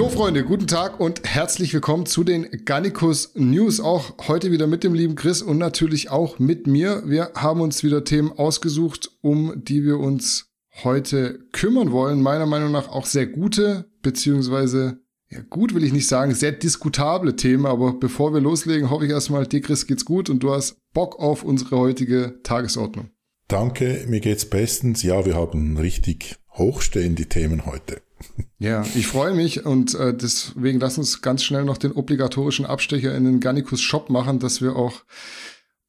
So, Freunde, guten Tag und herzlich willkommen zu den Gannikus News. Auch heute wieder mit dem lieben Chris und natürlich auch mit mir. Wir haben uns wieder Themen ausgesucht, um die wir uns heute kümmern wollen. Meiner Meinung nach auch sehr gute, beziehungsweise, ja, gut will ich nicht sagen, sehr diskutable Themen. Aber bevor wir loslegen, hoffe ich erstmal, dir, Chris, geht's gut und du hast Bock auf unsere heutige Tagesordnung. Danke, mir geht's bestens. Ja, wir haben richtig hochstehende Themen heute. Ja, ich freue mich und äh, deswegen lass uns ganz schnell noch den obligatorischen Abstecher in den Garnicus Shop machen, dass wir auch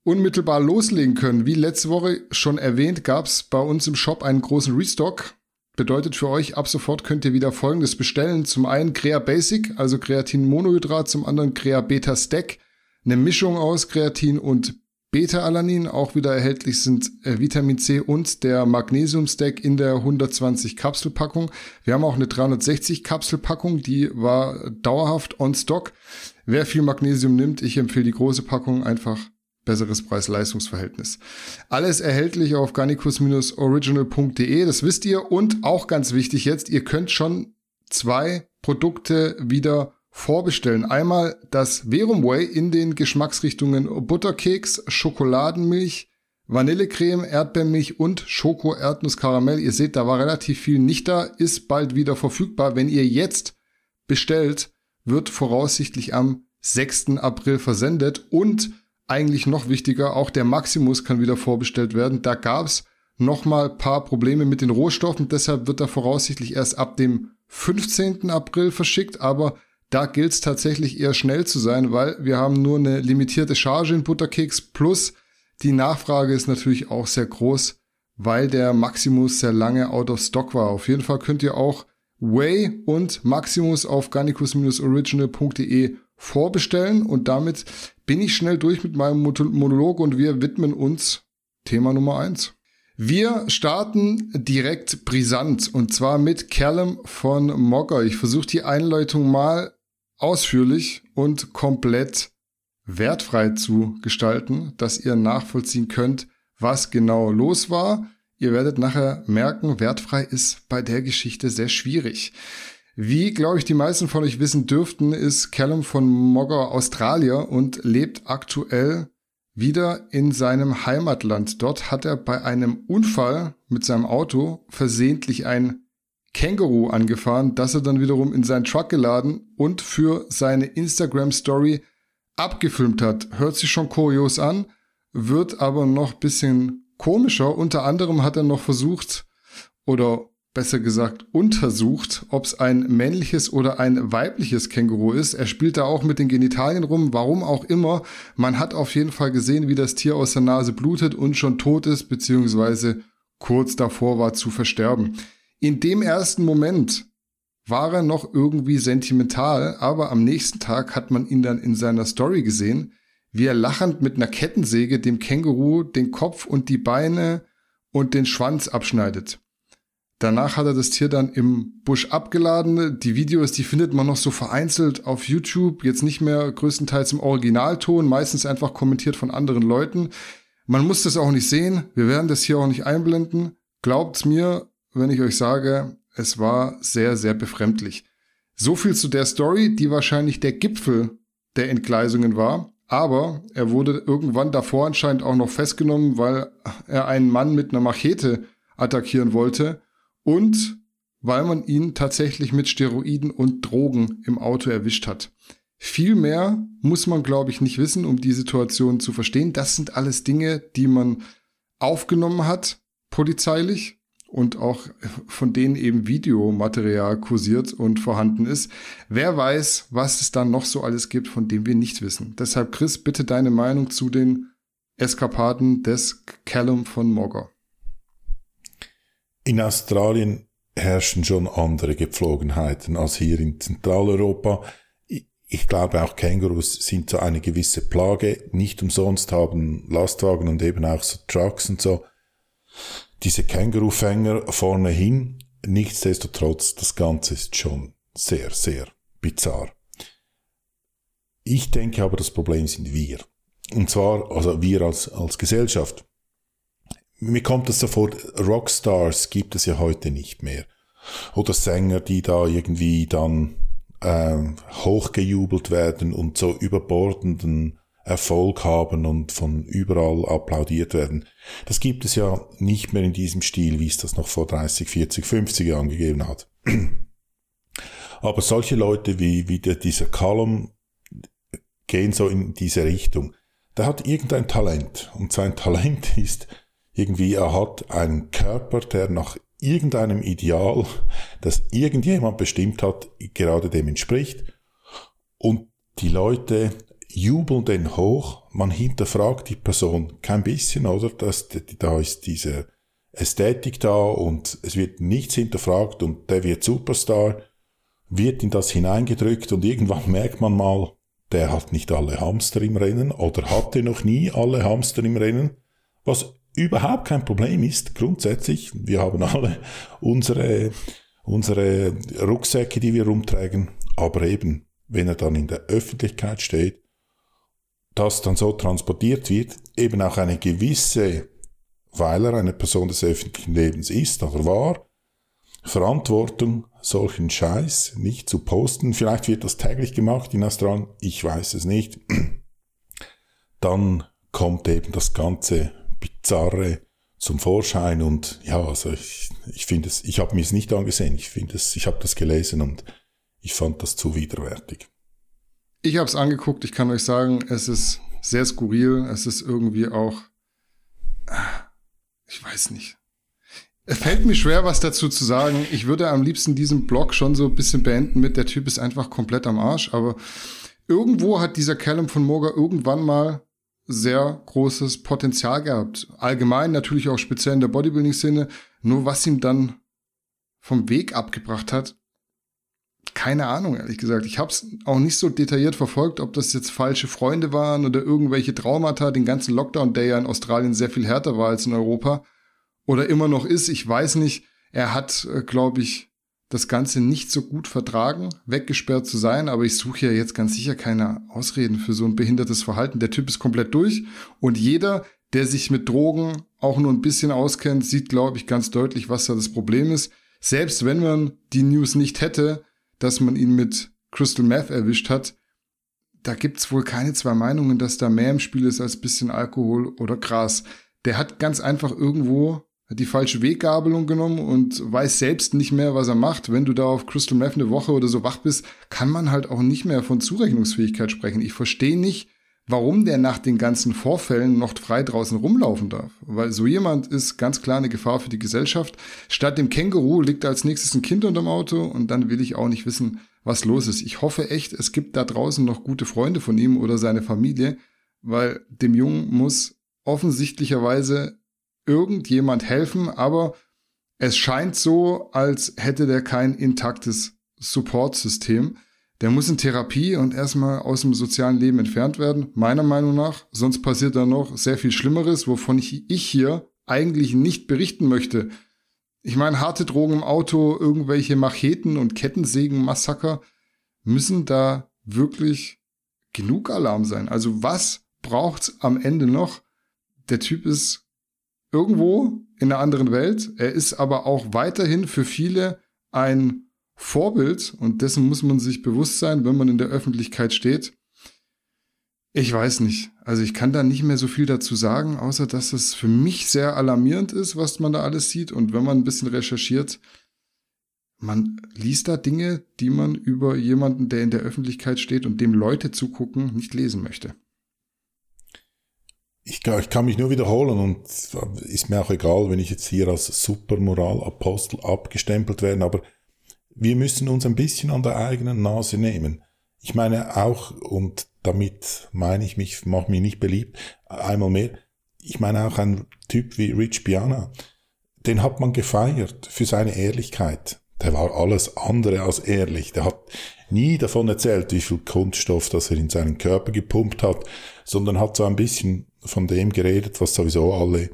unmittelbar loslegen können. Wie letzte Woche schon erwähnt, gab es bei uns im Shop einen großen Restock. Bedeutet für euch, ab sofort könnt ihr wieder Folgendes bestellen. Zum einen Crea Basic, also Kreatin Monohydrat, zum anderen Crea Beta Stack, eine Mischung aus Kreatin und Beta-Alanin auch wieder erhältlich sind äh, Vitamin C und der Magnesium-Stack in der 120 Kapselpackung. Wir haben auch eine 360 Kapselpackung, die war dauerhaft on stock. Wer viel Magnesium nimmt, ich empfehle die große Packung einfach besseres Preis-Leistungs-Verhältnis. Alles erhältlich auf garnicus-original.de, das wisst ihr. Und auch ganz wichtig jetzt, ihr könnt schon zwei Produkte wieder vorbestellen. Einmal das Verum Way in den Geschmacksrichtungen Butterkeks, Schokoladenmilch, Vanillecreme, Erdbeermilch und Schoko-Erdnuss-Karamell. Ihr seht, da war relativ viel nicht da, ist bald wieder verfügbar. Wenn ihr jetzt bestellt, wird voraussichtlich am 6. April versendet und eigentlich noch wichtiger, auch der Maximus kann wieder vorbestellt werden. Da gab's noch mal paar Probleme mit den Rohstoffen, deshalb wird er voraussichtlich erst ab dem 15. April verschickt, aber da gilt es tatsächlich eher schnell zu sein, weil wir haben nur eine limitierte Charge in Butterkeks plus die Nachfrage ist natürlich auch sehr groß, weil der Maximus sehr lange out of stock war. Auf jeden Fall könnt ihr auch Way und Maximus auf garnicus-original.de vorbestellen und damit bin ich schnell durch mit meinem Monolog und wir widmen uns Thema Nummer eins. Wir starten direkt brisant und zwar mit Callum von Mogger. Ich versuche die Einleitung mal ausführlich und komplett wertfrei zu gestalten, dass ihr nachvollziehen könnt, was genau los war. Ihr werdet nachher merken, wertfrei ist bei der Geschichte sehr schwierig. Wie, glaube ich, die meisten von euch wissen dürften, ist Callum von Mogger Australier und lebt aktuell wieder in seinem Heimatland. Dort hat er bei einem Unfall mit seinem Auto versehentlich ein Känguru angefahren, das er dann wiederum in seinen Truck geladen und für seine Instagram Story abgefilmt hat. Hört sich schon kurios an, wird aber noch bisschen komischer. Unter anderem hat er noch versucht oder besser gesagt untersucht, ob es ein männliches oder ein weibliches Känguru ist. Er spielt da auch mit den Genitalien rum, warum auch immer. Man hat auf jeden Fall gesehen, wie das Tier aus der Nase blutet und schon tot ist, beziehungsweise kurz davor war zu versterben. In dem ersten Moment war er noch irgendwie sentimental, aber am nächsten Tag hat man ihn dann in seiner Story gesehen, wie er lachend mit einer Kettensäge dem Känguru den Kopf und die Beine und den Schwanz abschneidet. Danach hat er das Tier dann im Busch abgeladen. Die Videos, die findet man noch so vereinzelt auf YouTube, jetzt nicht mehr größtenteils im Originalton, meistens einfach kommentiert von anderen Leuten. Man muss das auch nicht sehen. Wir werden das hier auch nicht einblenden. Glaubt's mir, wenn ich euch sage, es war sehr, sehr befremdlich. So viel zu der Story, die wahrscheinlich der Gipfel der Entgleisungen war. Aber er wurde irgendwann davor anscheinend auch noch festgenommen, weil er einen Mann mit einer Machete attackieren wollte und weil man ihn tatsächlich mit Steroiden und Drogen im Auto erwischt hat. Viel mehr muss man, glaube ich, nicht wissen, um die Situation zu verstehen. Das sind alles Dinge, die man aufgenommen hat, polizeilich, und auch von denen eben Videomaterial kursiert und vorhanden ist. Wer weiß, was es dann noch so alles gibt, von dem wir nichts wissen. Deshalb, Chris, bitte deine Meinung zu den Eskapaden des Callum von Mogger. In Australien herrschen schon andere Gepflogenheiten als hier in Zentraleuropa. Ich glaube auch Kängurus sind so eine gewisse Plage. Nicht umsonst haben Lastwagen und eben auch so Trucks und so diese Kängurufänger vorne hin. Nichtsdestotrotz, das Ganze ist schon sehr, sehr bizarr. Ich denke aber, das Problem sind wir. Und zwar, also wir als, als Gesellschaft. Mir kommt es so vor, Rockstars gibt es ja heute nicht mehr. Oder Sänger, die da irgendwie dann äh, hochgejubelt werden und so überbordenden Erfolg haben und von überall applaudiert werden. Das gibt es ja nicht mehr in diesem Stil, wie es das noch vor 30, 40, 50 Jahren gegeben hat. Aber solche Leute wie, wie der, dieser Callum gehen so in diese Richtung. Der hat irgendein Talent und sein Talent ist irgendwie, er hat einen Körper, der nach irgendeinem Ideal, das irgendjemand bestimmt hat, gerade dem entspricht. Und die Leute jubeln den hoch, man hinterfragt die Person kein bisschen, oder? Das, da ist diese Ästhetik da und es wird nichts hinterfragt und der wird Superstar, wird in das hineingedrückt und irgendwann merkt man mal, der hat nicht alle Hamster im Rennen oder hatte noch nie alle Hamster im Rennen, was überhaupt kein Problem ist, grundsätzlich. Wir haben alle unsere, unsere Rucksäcke, die wir rumtragen, aber eben, wenn er dann in der Öffentlichkeit steht, das dann so transportiert wird, eben auch eine gewisse, weil er eine Person des öffentlichen Lebens ist oder war, Verantwortung, solchen Scheiß nicht zu posten. Vielleicht wird das täglich gemacht in Australien, ich weiß es nicht. Dann kommt eben das ganze Bizarre zum Vorschein und ja, also ich, ich finde es, ich habe mir es nicht angesehen, ich finde es, ich habe das gelesen und ich fand das zu widerwärtig. Ich habe es angeguckt, ich kann euch sagen, es ist sehr skurril, es ist irgendwie auch, ich weiß nicht. Es fällt mir schwer, was dazu zu sagen. Ich würde am liebsten diesen Blog schon so ein bisschen beenden mit, der Typ ist einfach komplett am Arsch, aber irgendwo hat dieser Callum von Moga irgendwann mal sehr großes Potenzial gehabt. Allgemein natürlich auch speziell in der Bodybuilding-Szene. Nur was ihm dann vom Weg abgebracht hat, keine Ahnung, ehrlich gesagt. Ich habe es auch nicht so detailliert verfolgt, ob das jetzt falsche Freunde waren oder irgendwelche Traumata, den ganzen Lockdown, der ja in Australien sehr viel härter war als in Europa oder immer noch ist. Ich weiß nicht. Er hat, äh, glaube ich, das Ganze nicht so gut vertragen, weggesperrt zu sein, aber ich suche ja jetzt ganz sicher keine Ausreden für so ein behindertes Verhalten. Der Typ ist komplett durch und jeder, der sich mit Drogen auch nur ein bisschen auskennt, sieht, glaube ich, ganz deutlich, was da das Problem ist. Selbst wenn man die News nicht hätte, dass man ihn mit Crystal Meth erwischt hat, da gibt's wohl keine zwei Meinungen, dass da mehr im Spiel ist als bisschen Alkohol oder Gras. Der hat ganz einfach irgendwo die falsche Weggabelung genommen und weiß selbst nicht mehr, was er macht. Wenn du da auf Crystal Meth eine Woche oder so wach bist, kann man halt auch nicht mehr von Zurechnungsfähigkeit sprechen. Ich verstehe nicht, warum der nach den ganzen Vorfällen noch frei draußen rumlaufen darf. Weil so jemand ist ganz klar eine Gefahr für die Gesellschaft. Statt dem Känguru liegt als nächstes ein Kind unterm Auto und dann will ich auch nicht wissen, was los ist. Ich hoffe echt, es gibt da draußen noch gute Freunde von ihm oder seine Familie, weil dem Jungen muss offensichtlicherweise irgendjemand helfen, aber es scheint so, als hätte der kein intaktes Supportsystem. Der muss in Therapie und erstmal aus dem sozialen Leben entfernt werden, meiner Meinung nach. Sonst passiert da noch sehr viel Schlimmeres, wovon ich, ich hier eigentlich nicht berichten möchte. Ich meine, harte Drogen im Auto, irgendwelche Macheten und Kettensägen-Massaker müssen da wirklich genug Alarm sein. Also was braucht's am Ende noch? Der Typ ist irgendwo in einer anderen Welt. Er ist aber auch weiterhin für viele ein Vorbild und dessen muss man sich bewusst sein, wenn man in der Öffentlichkeit steht. Ich weiß nicht. Also ich kann da nicht mehr so viel dazu sagen, außer dass es für mich sehr alarmierend ist, was man da alles sieht. Und wenn man ein bisschen recherchiert, man liest da Dinge, die man über jemanden, der in der Öffentlichkeit steht und dem Leute zugucken, nicht lesen möchte ich, ich kann mich nur wiederholen und ist mir auch egal, wenn ich jetzt hier als Supermoralapostel abgestempelt werde, aber wir müssen uns ein bisschen an der eigenen Nase nehmen. Ich meine auch, und damit meine ich mich, mach mich nicht beliebt, einmal mehr, ich meine auch ein Typ wie Rich Piana, den hat man gefeiert für seine Ehrlichkeit. Der war alles andere als ehrlich. Der hat nie davon erzählt, wie viel Kunststoff, das er in seinen Körper gepumpt hat, sondern hat so ein bisschen von dem geredet, was sowieso alle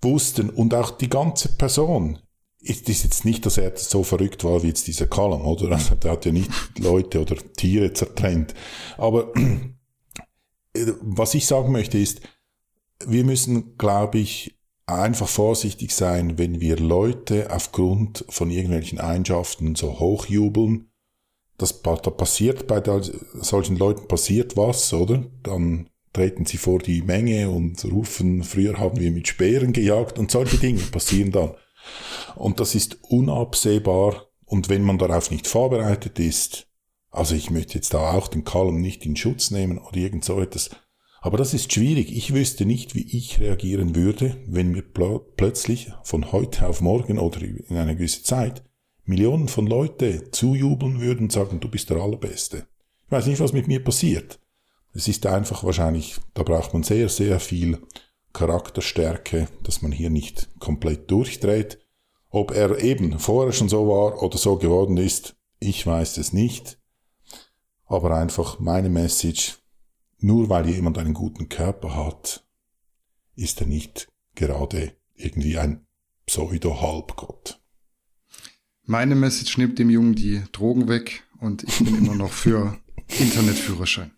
wussten. Und auch die ganze Person. Ist, ist jetzt nicht, dass er so verrückt war wie jetzt dieser Callum, oder? Also, der hat ja nicht Leute oder Tiere zertrennt. Aber was ich sagen möchte ist, wir müssen, glaube ich, einfach vorsichtig sein, wenn wir Leute aufgrund von irgendwelchen Eigenschaften so hochjubeln, das, da passiert bei der, solchen Leuten passiert was, oder? Dann treten sie vor die Menge und rufen, früher haben wir mit Speeren gejagt und solche Dinge passieren dann. Und das ist unabsehbar und wenn man darauf nicht vorbereitet ist, also ich möchte jetzt da auch den Kalm nicht in Schutz nehmen oder irgend so etwas, aber das ist schwierig. Ich wüsste nicht, wie ich reagieren würde, wenn mir pl plötzlich von heute auf morgen oder in einer gewissen Zeit Millionen von Leute zujubeln würden und sagen, du bist der Allerbeste. Ich weiß nicht, was mit mir passiert. Es ist einfach wahrscheinlich, da braucht man sehr, sehr viel Charakterstärke, dass man hier nicht komplett durchdreht. Ob er eben vorher schon so war oder so geworden ist, ich weiß es nicht. Aber einfach meine Message, nur weil jemand einen guten Körper hat, ist er nicht gerade irgendwie ein Pseudo-Halbgott. Meine Message nimmt dem Jungen die Drogen weg und ich bin immer noch für Internetführerschein.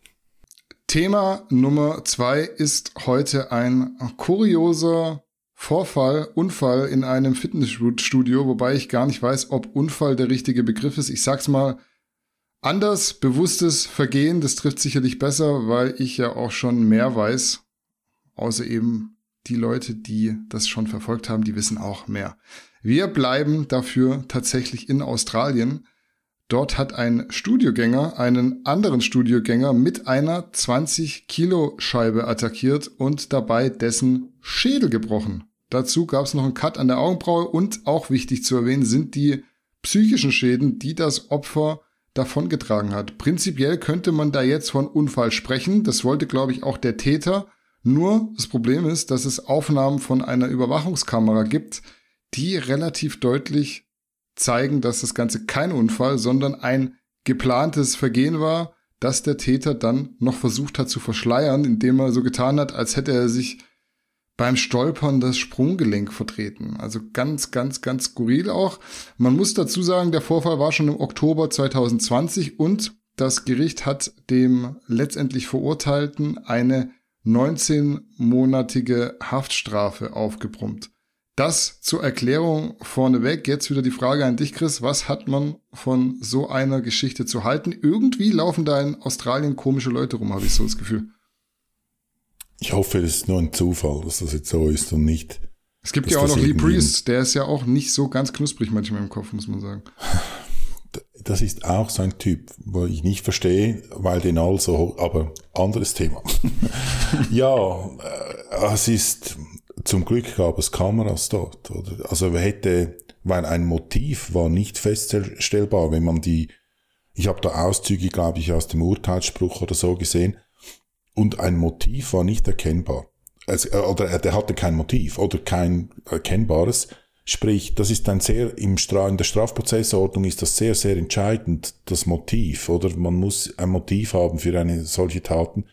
Thema Nummer zwei ist heute ein kurioser Vorfall, Unfall in einem Fitnessstudio, wobei ich gar nicht weiß, ob Unfall der richtige Begriff ist. Ich sag's mal Anders, bewusstes Vergehen, das trifft sicherlich besser, weil ich ja auch schon mehr weiß. Außer eben die Leute, die das schon verfolgt haben, die wissen auch mehr. Wir bleiben dafür tatsächlich in Australien. Dort hat ein Studiogänger einen anderen Studiogänger mit einer 20 Kilo Scheibe attackiert und dabei dessen Schädel gebrochen. Dazu gab es noch einen Cut an der Augenbraue und auch wichtig zu erwähnen sind die psychischen Schäden, die das Opfer davongetragen hat. Prinzipiell könnte man da jetzt von Unfall sprechen. Das wollte, glaube ich, auch der Täter. Nur das Problem ist, dass es Aufnahmen von einer Überwachungskamera gibt, die relativ deutlich zeigen, dass das Ganze kein Unfall, sondern ein geplantes Vergehen war, das der Täter dann noch versucht hat zu verschleiern, indem er so getan hat, als hätte er sich beim Stolpern das Sprunggelenk vertreten. Also ganz, ganz, ganz skurril auch. Man muss dazu sagen, der Vorfall war schon im Oktober 2020 und das Gericht hat dem letztendlich Verurteilten eine 19-monatige Haftstrafe aufgebrummt. Das zur Erklärung vorneweg. Jetzt wieder die Frage an dich, Chris. Was hat man von so einer Geschichte zu halten? Irgendwie laufen da in Australien komische Leute rum, habe ich so das Gefühl. Ich hoffe, es ist nur ein Zufall, dass das jetzt so ist und nicht. Es gibt ja auch noch Lee Priest, der ist ja auch nicht so ganz knusprig manchmal im Kopf, muss man sagen. Das ist auch so ein Typ, wo ich nicht verstehe, weil den also, aber anderes Thema. ja, äh, es ist, zum Glück gab es Kameras dort, oder? Also hätte, weil ein Motiv war nicht feststellbar, wenn man die, ich habe da Auszüge, glaube ich, aus dem Urteilsspruch oder so gesehen, und ein Motiv war nicht erkennbar. Also, äh, oder der hatte kein Motiv oder kein erkennbares. Sprich, das ist ein sehr, im Stra in der Strafprozessordnung ist das sehr, sehr entscheidend, das Motiv, oder? Man muss ein Motiv haben für eine solche Taten.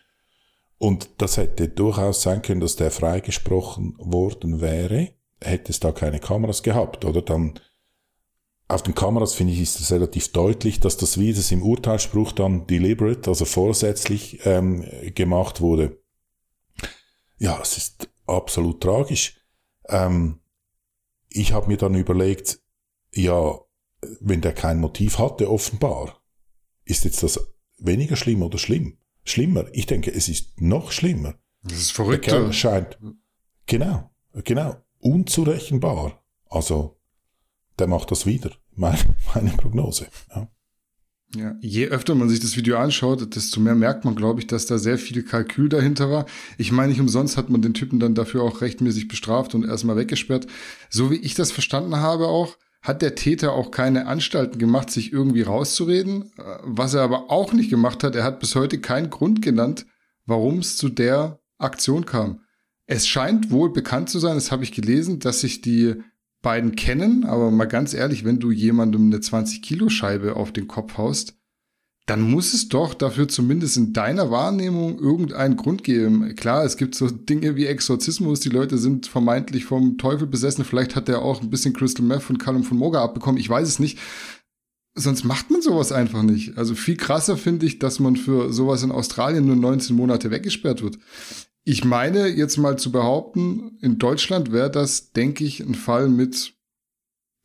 Und das hätte durchaus sein können, dass der freigesprochen worden wäre, hätte es da keine Kameras gehabt, oder? Dann auf den Kameras finde ich, ist es relativ deutlich, dass das, wie es im Urteilsspruch dann deliberate, also vorsätzlich ähm, gemacht wurde. Ja, es ist absolut tragisch. Ähm, ich habe mir dann überlegt, ja, wenn der kein Motiv hatte, offenbar, ist jetzt das weniger schlimm oder schlimm? Schlimmer. Ich denke, es ist noch schlimmer. Das ist verrückt. Der Kerl scheint, genau, genau, unzurechenbar. Also, der macht das wieder meine, meine Prognose. Ja. Ja, je öfter man sich das Video anschaut, desto mehr merkt man, glaube ich, dass da sehr viel Kalkül dahinter war. Ich meine, nicht umsonst hat man den Typen dann dafür auch rechtmäßig bestraft und erstmal weggesperrt. So wie ich das verstanden habe auch, hat der Täter auch keine Anstalten gemacht, sich irgendwie rauszureden. Was er aber auch nicht gemacht hat, er hat bis heute keinen Grund genannt, warum es zu der Aktion kam. Es scheint wohl bekannt zu sein, das habe ich gelesen, dass sich die beiden kennen, aber mal ganz ehrlich, wenn du jemandem eine 20-Kilo-Scheibe auf den Kopf haust, dann muss es doch dafür zumindest in deiner Wahrnehmung irgendeinen Grund geben. Klar, es gibt so Dinge wie Exorzismus, die Leute sind vermeintlich vom Teufel besessen, vielleicht hat er auch ein bisschen Crystal Meth von Callum von Moga abbekommen, ich weiß es nicht. Sonst macht man sowas einfach nicht. Also viel krasser finde ich, dass man für sowas in Australien nur 19 Monate weggesperrt wird. Ich meine jetzt mal zu behaupten, in Deutschland wäre das, denke ich, ein Fall mit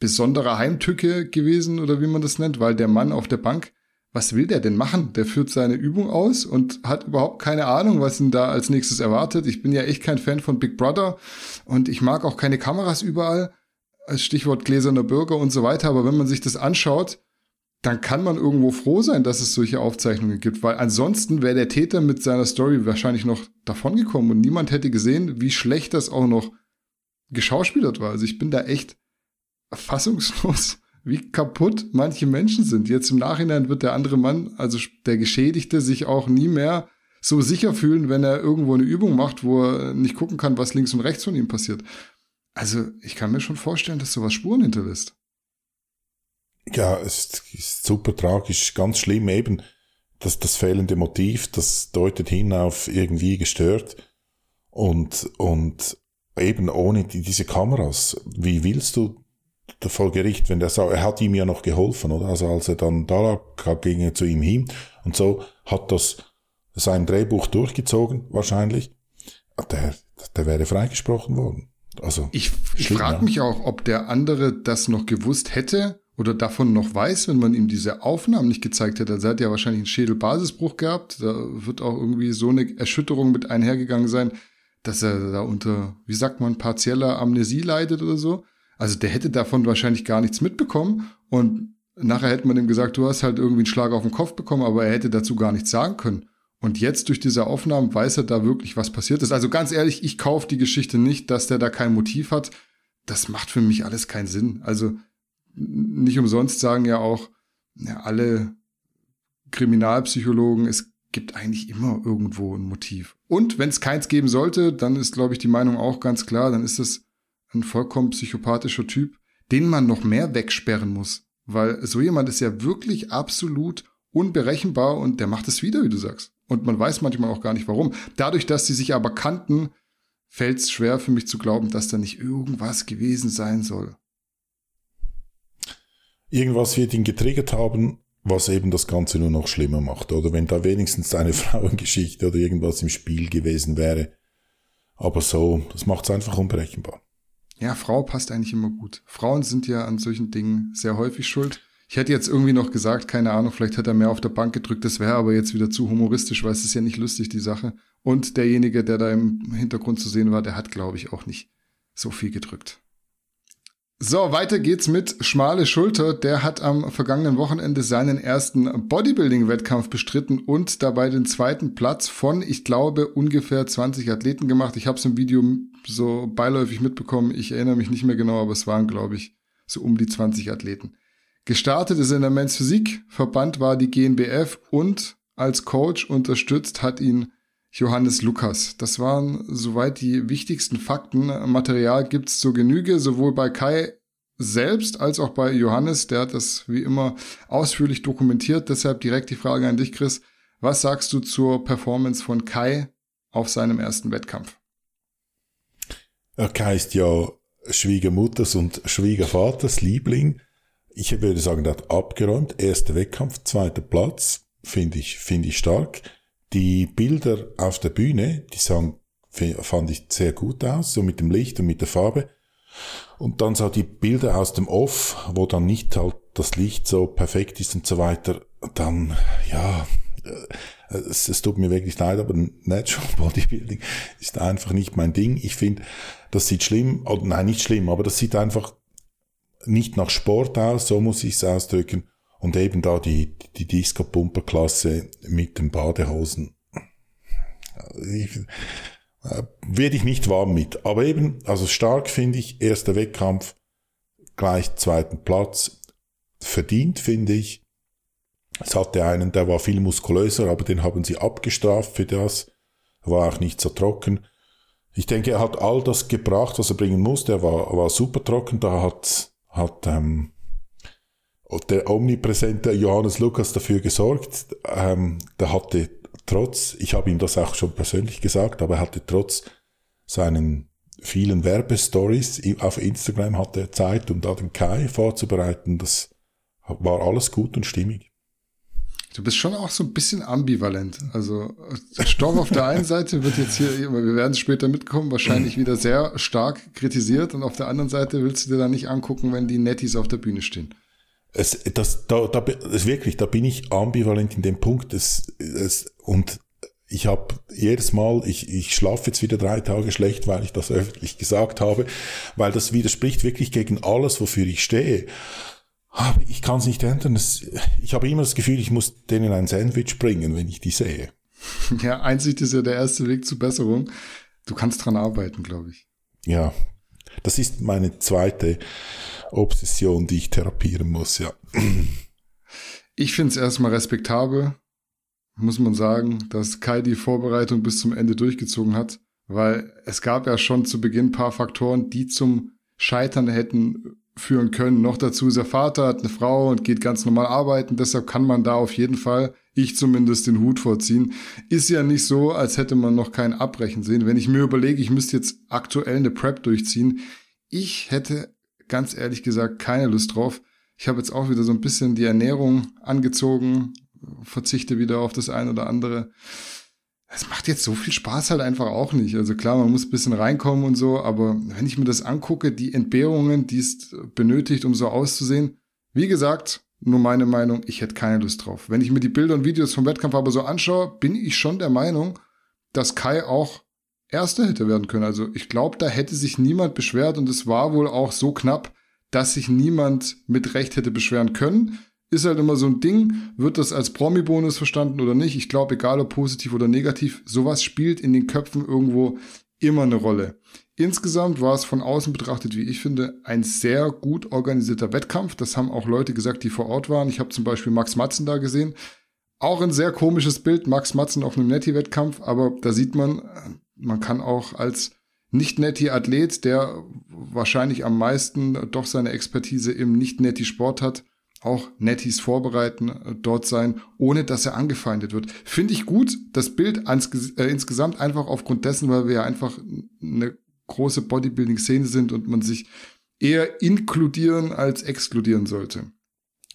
besonderer Heimtücke gewesen oder wie man das nennt, weil der Mann auf der Bank, was will der denn machen? Der führt seine Übung aus und hat überhaupt keine Ahnung, was ihn da als nächstes erwartet. Ich bin ja echt kein Fan von Big Brother und ich mag auch keine Kameras überall. Als Stichwort gläserner Bürger und so weiter. Aber wenn man sich das anschaut, dann kann man irgendwo froh sein, dass es solche Aufzeichnungen gibt, weil ansonsten wäre der Täter mit seiner Story wahrscheinlich noch davongekommen und niemand hätte gesehen, wie schlecht das auch noch geschauspielert war. Also ich bin da echt fassungslos, wie kaputt manche Menschen sind. Jetzt im Nachhinein wird der andere Mann, also der Geschädigte, sich auch nie mehr so sicher fühlen, wenn er irgendwo eine Übung macht, wo er nicht gucken kann, was links und rechts von ihm passiert. Also ich kann mir schon vorstellen, dass sowas Spuren hinterlässt. Ja, es ist super tragisch, ganz schlimm eben, dass das fehlende Motiv, das deutet hin auf irgendwie gestört und, und eben ohne die, diese Kameras. Wie willst du vor Gericht, wenn der sagt, er hat ihm ja noch geholfen, oder? Also als er dann da lag, ging er zu ihm hin und so hat das sein Drehbuch durchgezogen, wahrscheinlich. Der, der wäre freigesprochen worden. Also ich, ich frage mich auch, ob der andere das noch gewusst hätte oder davon noch weiß, wenn man ihm diese Aufnahmen nicht gezeigt hätte. Er hat ja wahrscheinlich einen Schädelbasisbruch gehabt. Da wird auch irgendwie so eine Erschütterung mit einhergegangen sein, dass er da unter, wie sagt man, partieller Amnesie leidet oder so. Also der hätte davon wahrscheinlich gar nichts mitbekommen und nachher hätte man ihm gesagt, du hast halt irgendwie einen Schlag auf den Kopf bekommen, aber er hätte dazu gar nichts sagen können. Und jetzt durch diese Aufnahmen weiß er da wirklich, was passiert ist. Also ganz ehrlich, ich kaufe die Geschichte nicht, dass der da kein Motiv hat. Das macht für mich alles keinen Sinn. Also nicht umsonst sagen ja auch ja, alle Kriminalpsychologen, es gibt eigentlich immer irgendwo ein Motiv. Und wenn es keins geben sollte, dann ist, glaube ich, die Meinung auch ganz klar, dann ist es ein vollkommen psychopathischer Typ, den man noch mehr wegsperren muss. Weil so jemand ist ja wirklich absolut unberechenbar und der macht es wieder, wie du sagst. Und man weiß manchmal auch gar nicht warum. Dadurch, dass sie sich aber kannten, fällt es schwer für mich zu glauben, dass da nicht irgendwas gewesen sein soll. Irgendwas wird ihn getriggert haben, was eben das Ganze nur noch schlimmer macht. Oder wenn da wenigstens eine Frauengeschichte oder irgendwas im Spiel gewesen wäre. Aber so, das macht es einfach unberechenbar. Ja, Frau passt eigentlich immer gut. Frauen sind ja an solchen Dingen sehr häufig schuld. Ich hätte jetzt irgendwie noch gesagt, keine Ahnung, vielleicht hat er mehr auf der Bank gedrückt, das wäre aber jetzt wieder zu humoristisch, weil es ist ja nicht lustig, die Sache. Und derjenige, der da im Hintergrund zu sehen war, der hat, glaube ich, auch nicht so viel gedrückt. So, weiter geht's mit Schmale Schulter. Der hat am vergangenen Wochenende seinen ersten Bodybuilding-Wettkampf bestritten und dabei den zweiten Platz von, ich glaube, ungefähr 20 Athleten gemacht. Ich habe es im Video so beiläufig mitbekommen. Ich erinnere mich nicht mehr genau, aber es waren, glaube ich, so um die 20 Athleten. Gestartet ist in der Men's Physik, Verband war die GNBF und als Coach unterstützt hat ihn Johannes Lukas. Das waren soweit die wichtigsten Fakten. Material gibt's zur Genüge, sowohl bei Kai selbst als auch bei Johannes. Der hat das wie immer ausführlich dokumentiert. Deshalb direkt die Frage an dich, Chris. Was sagst du zur Performance von Kai auf seinem ersten Wettkampf? Kai ist ja Schwiegermutters und Schwiegervaters Liebling ich würde sagen, der hat abgeräumt. Erster Wettkampf, zweiter Platz. Finde ich, finde ich stark. Die Bilder auf der Bühne, die sahen, fand ich sehr gut aus, so mit dem Licht und mit der Farbe. Und dann so die Bilder aus dem Off, wo dann nicht halt das Licht so perfekt ist und so weiter. Dann, ja, äh, es, es tut mir wirklich leid, aber Natural Bodybuilding ist einfach nicht mein Ding. Ich finde, das sieht schlimm, oder nein, nicht schlimm, aber das sieht einfach nicht nach Sport aus, so muss ich es ausdrücken. Und eben da die, die Disco-Pumper-Klasse mit den Badehosen. Ich, äh, werde ich nicht warm mit. Aber eben, also stark finde ich, erster Wettkampf, gleich zweiten Platz. Verdient finde ich. Es hatte einen, der war viel muskulöser, aber den haben sie abgestraft für das. War auch nicht so trocken. Ich denke, er hat all das gebracht, was er bringen musste. Er war, war super trocken. Da hat hat ähm, der omnipräsente Johannes Lukas dafür gesorgt. Ähm, der hatte trotz, ich habe ihm das auch schon persönlich gesagt, aber er hatte trotz seinen vielen Werbestories auf Instagram hatte er Zeit, um da den Kai vorzubereiten. Das war alles gut und stimmig. Du bist schon auch so ein bisschen ambivalent. Also Stoff auf der einen Seite wird jetzt hier, wir werden später mitkommen, wahrscheinlich wieder sehr stark kritisiert und auf der anderen Seite willst du dir da nicht angucken, wenn die Netties auf der Bühne stehen. Es, das, da, da, das wirklich, da bin ich ambivalent in dem Punkt. Es, es, und ich habe jedes Mal, ich, ich schlafe jetzt wieder drei Tage schlecht, weil ich das öffentlich gesagt habe, weil das widerspricht wirklich gegen alles, wofür ich stehe. Aber ich kann es nicht ändern. Es, ich habe immer das Gefühl, ich muss denen ein Sandwich bringen, wenn ich die sehe. Ja, Einsicht ist ja der erste Weg zur Besserung. Du kannst dran arbeiten, glaube ich. Ja, das ist meine zweite Obsession, die ich therapieren muss, ja. Ich finde es erstmal respektabel, muss man sagen, dass Kai die Vorbereitung bis zum Ende durchgezogen hat, weil es gab ja schon zu Beginn paar Faktoren, die zum Scheitern hätten führen können. Noch dazu ist er Vater, hat eine Frau und geht ganz normal arbeiten. Deshalb kann man da auf jeden Fall, ich zumindest, den Hut vorziehen. Ist ja nicht so, als hätte man noch kein Abbrechen sehen. Wenn ich mir überlege, ich müsste jetzt aktuell eine Prep durchziehen, ich hätte ganz ehrlich gesagt keine Lust drauf. Ich habe jetzt auch wieder so ein bisschen die Ernährung angezogen, verzichte wieder auf das eine oder andere. Es macht jetzt so viel Spaß halt einfach auch nicht. Also klar, man muss ein bisschen reinkommen und so, aber wenn ich mir das angucke, die Entbehrungen, die es benötigt, um so auszusehen, wie gesagt, nur meine Meinung, ich hätte keine Lust drauf. Wenn ich mir die Bilder und Videos vom Wettkampf aber so anschaue, bin ich schon der Meinung, dass Kai auch Erster hätte werden können. Also ich glaube, da hätte sich niemand beschwert und es war wohl auch so knapp, dass sich niemand mit Recht hätte beschweren können ist halt immer so ein Ding. Wird das als Promi-Bonus verstanden oder nicht? Ich glaube, egal ob positiv oder negativ, sowas spielt in den Köpfen irgendwo immer eine Rolle. Insgesamt war es von außen betrachtet, wie ich finde, ein sehr gut organisierter Wettkampf. Das haben auch Leute gesagt, die vor Ort waren. Ich habe zum Beispiel Max Matzen da gesehen. Auch ein sehr komisches Bild, Max Matzen auf einem Netty-Wettkampf, aber da sieht man, man kann auch als Nicht-Netty-Athlet, der wahrscheinlich am meisten doch seine Expertise im Nicht-Netty-Sport hat, auch Netties vorbereiten, äh, dort sein, ohne dass er angefeindet wird. Finde ich gut, das Bild ans, äh, insgesamt einfach aufgrund dessen, weil wir ja einfach eine große Bodybuilding-Szene sind und man sich eher inkludieren als exkludieren sollte.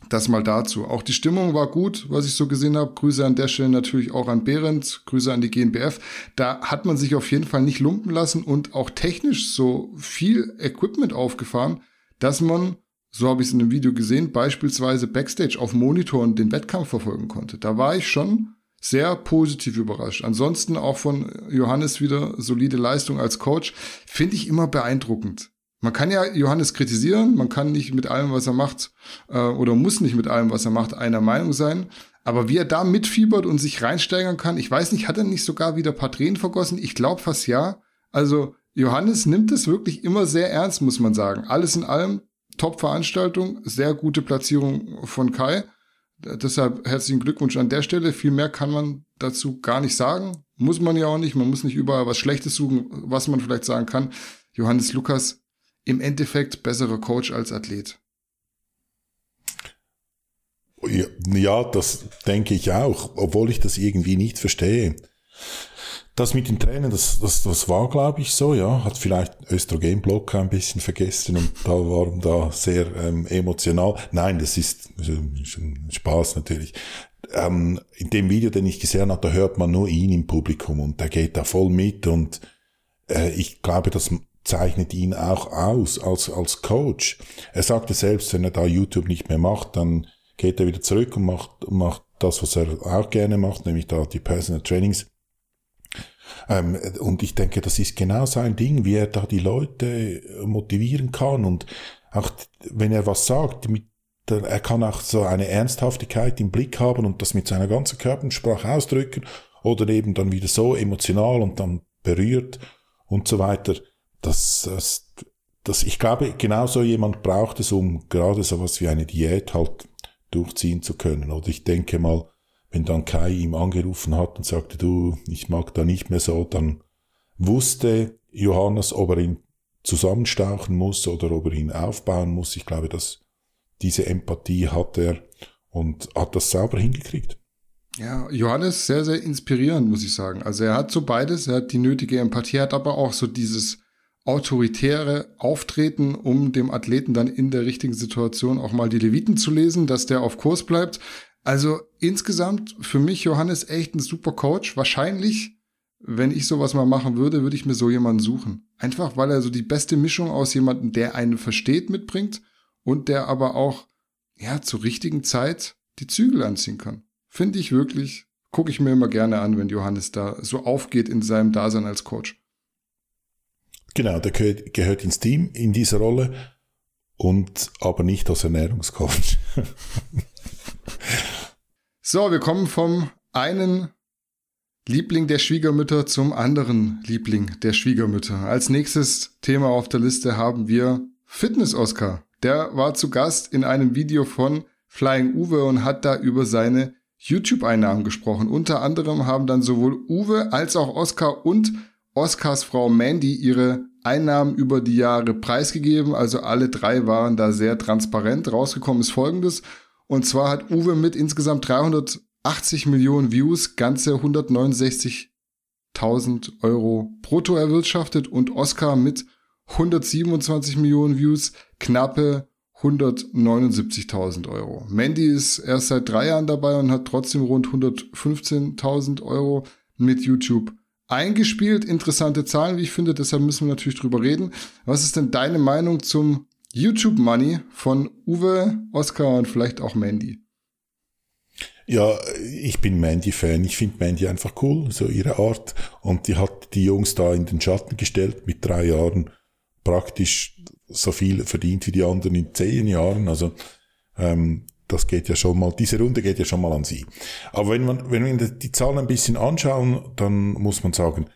Das mal dazu. Auch die Stimmung war gut, was ich so gesehen habe. Grüße an der Stelle natürlich auch an Behrens, Grüße an die GNBF. Da hat man sich auf jeden Fall nicht lumpen lassen und auch technisch so viel Equipment aufgefahren, dass man so habe ich es in einem Video gesehen, beispielsweise Backstage auf Monitoren den Wettkampf verfolgen konnte. Da war ich schon sehr positiv überrascht. Ansonsten auch von Johannes wieder solide Leistung als Coach, finde ich immer beeindruckend. Man kann ja Johannes kritisieren, man kann nicht mit allem, was er macht, äh, oder muss nicht mit allem, was er macht, einer Meinung sein. Aber wie er da mitfiebert und sich reinsteigern kann, ich weiß nicht, hat er nicht sogar wieder paar Tränen vergossen? Ich glaube fast ja. Also Johannes nimmt es wirklich immer sehr ernst, muss man sagen. Alles in allem Top-Veranstaltung, sehr gute Platzierung von Kai. Deshalb herzlichen Glückwunsch an der Stelle. Viel mehr kann man dazu gar nicht sagen. Muss man ja auch nicht. Man muss nicht überall was Schlechtes suchen, was man vielleicht sagen kann. Johannes Lukas im Endeffekt besserer Coach als Athlet. Ja, das denke ich auch, obwohl ich das irgendwie nicht verstehe. Das mit den Tränen, das, das, das war, glaube ich, so, ja. Hat vielleicht Östrogenblock ein bisschen vergessen und da waren da sehr ähm, emotional. Nein, das ist, ist ein Spaß natürlich. Ähm, in dem Video, den ich gesehen habe, da hört man nur ihn im Publikum und der geht da voll mit und äh, ich glaube, das zeichnet ihn auch aus als, als Coach. Er sagte selbst, wenn er da YouTube nicht mehr macht, dann geht er wieder zurück und macht, macht das, was er auch gerne macht, nämlich da die Personal Trainings. Ähm, und ich denke, das ist genau sein Ding, wie er da die Leute motivieren kann und auch wenn er was sagt, mit der, er kann auch so eine Ernsthaftigkeit im Blick haben und das mit seiner ganzen Körpersprache ausdrücken oder eben dann wieder so emotional und dann berührt und so weiter. Das, das, das, ich glaube, genau so jemand braucht es, um gerade sowas wie eine Diät halt durchziehen zu können. Oder ich denke mal, wenn dann Kai ihm angerufen hat und sagte, du, ich mag da nicht mehr so, dann wusste Johannes, ob er ihn zusammenstauchen muss oder ob er ihn aufbauen muss. Ich glaube, dass diese Empathie hat er und hat das sauber hingekriegt. Ja, Johannes sehr, sehr inspirierend, muss ich sagen. Also er hat so beides, er hat die nötige Empathie, hat aber auch so dieses autoritäre Auftreten, um dem Athleten dann in der richtigen Situation auch mal die Leviten zu lesen, dass der auf Kurs bleibt. Also insgesamt für mich Johannes echt ein super Coach. Wahrscheinlich, wenn ich sowas mal machen würde, würde ich mir so jemanden suchen. Einfach weil er so die beste Mischung aus jemandem, der einen versteht, mitbringt und der aber auch ja, zur richtigen Zeit die Zügel anziehen kann. Finde ich wirklich, gucke ich mir immer gerne an, wenn Johannes da so aufgeht in seinem Dasein als Coach. Genau, der gehört, gehört ins Team in dieser Rolle und aber nicht als Ernährungscoach. so, wir kommen vom einen Liebling der Schwiegermütter zum anderen Liebling der Schwiegermütter. Als nächstes Thema auf der Liste haben wir Fitness-Oscar. Der war zu Gast in einem Video von Flying Uwe und hat da über seine YouTube-Einnahmen gesprochen. Unter anderem haben dann sowohl Uwe als auch Oscar und Oscars Frau Mandy ihre Einnahmen über die Jahre preisgegeben. Also alle drei waren da sehr transparent. Rausgekommen ist folgendes. Und zwar hat Uwe mit insgesamt 380 Millionen Views ganze 169.000 Euro brutto erwirtschaftet und Oscar mit 127 Millionen Views knappe 179.000 Euro. Mandy ist erst seit drei Jahren dabei und hat trotzdem rund 115.000 Euro mit YouTube eingespielt. Interessante Zahlen, wie ich finde, deshalb müssen wir natürlich drüber reden. Was ist denn deine Meinung zum YouTube Money von Uwe, Oscar und vielleicht auch Mandy? Ja, ich bin Mandy-Fan. Ich finde Mandy einfach cool, so ihre Art. Und die hat die Jungs da in den Schatten gestellt mit drei Jahren praktisch so viel verdient wie die anderen in zehn Jahren. Also ähm, das geht ja schon mal, diese Runde geht ja schon mal an sie. Aber wenn man, wenn wir die Zahlen ein bisschen anschauen, dann muss man sagen,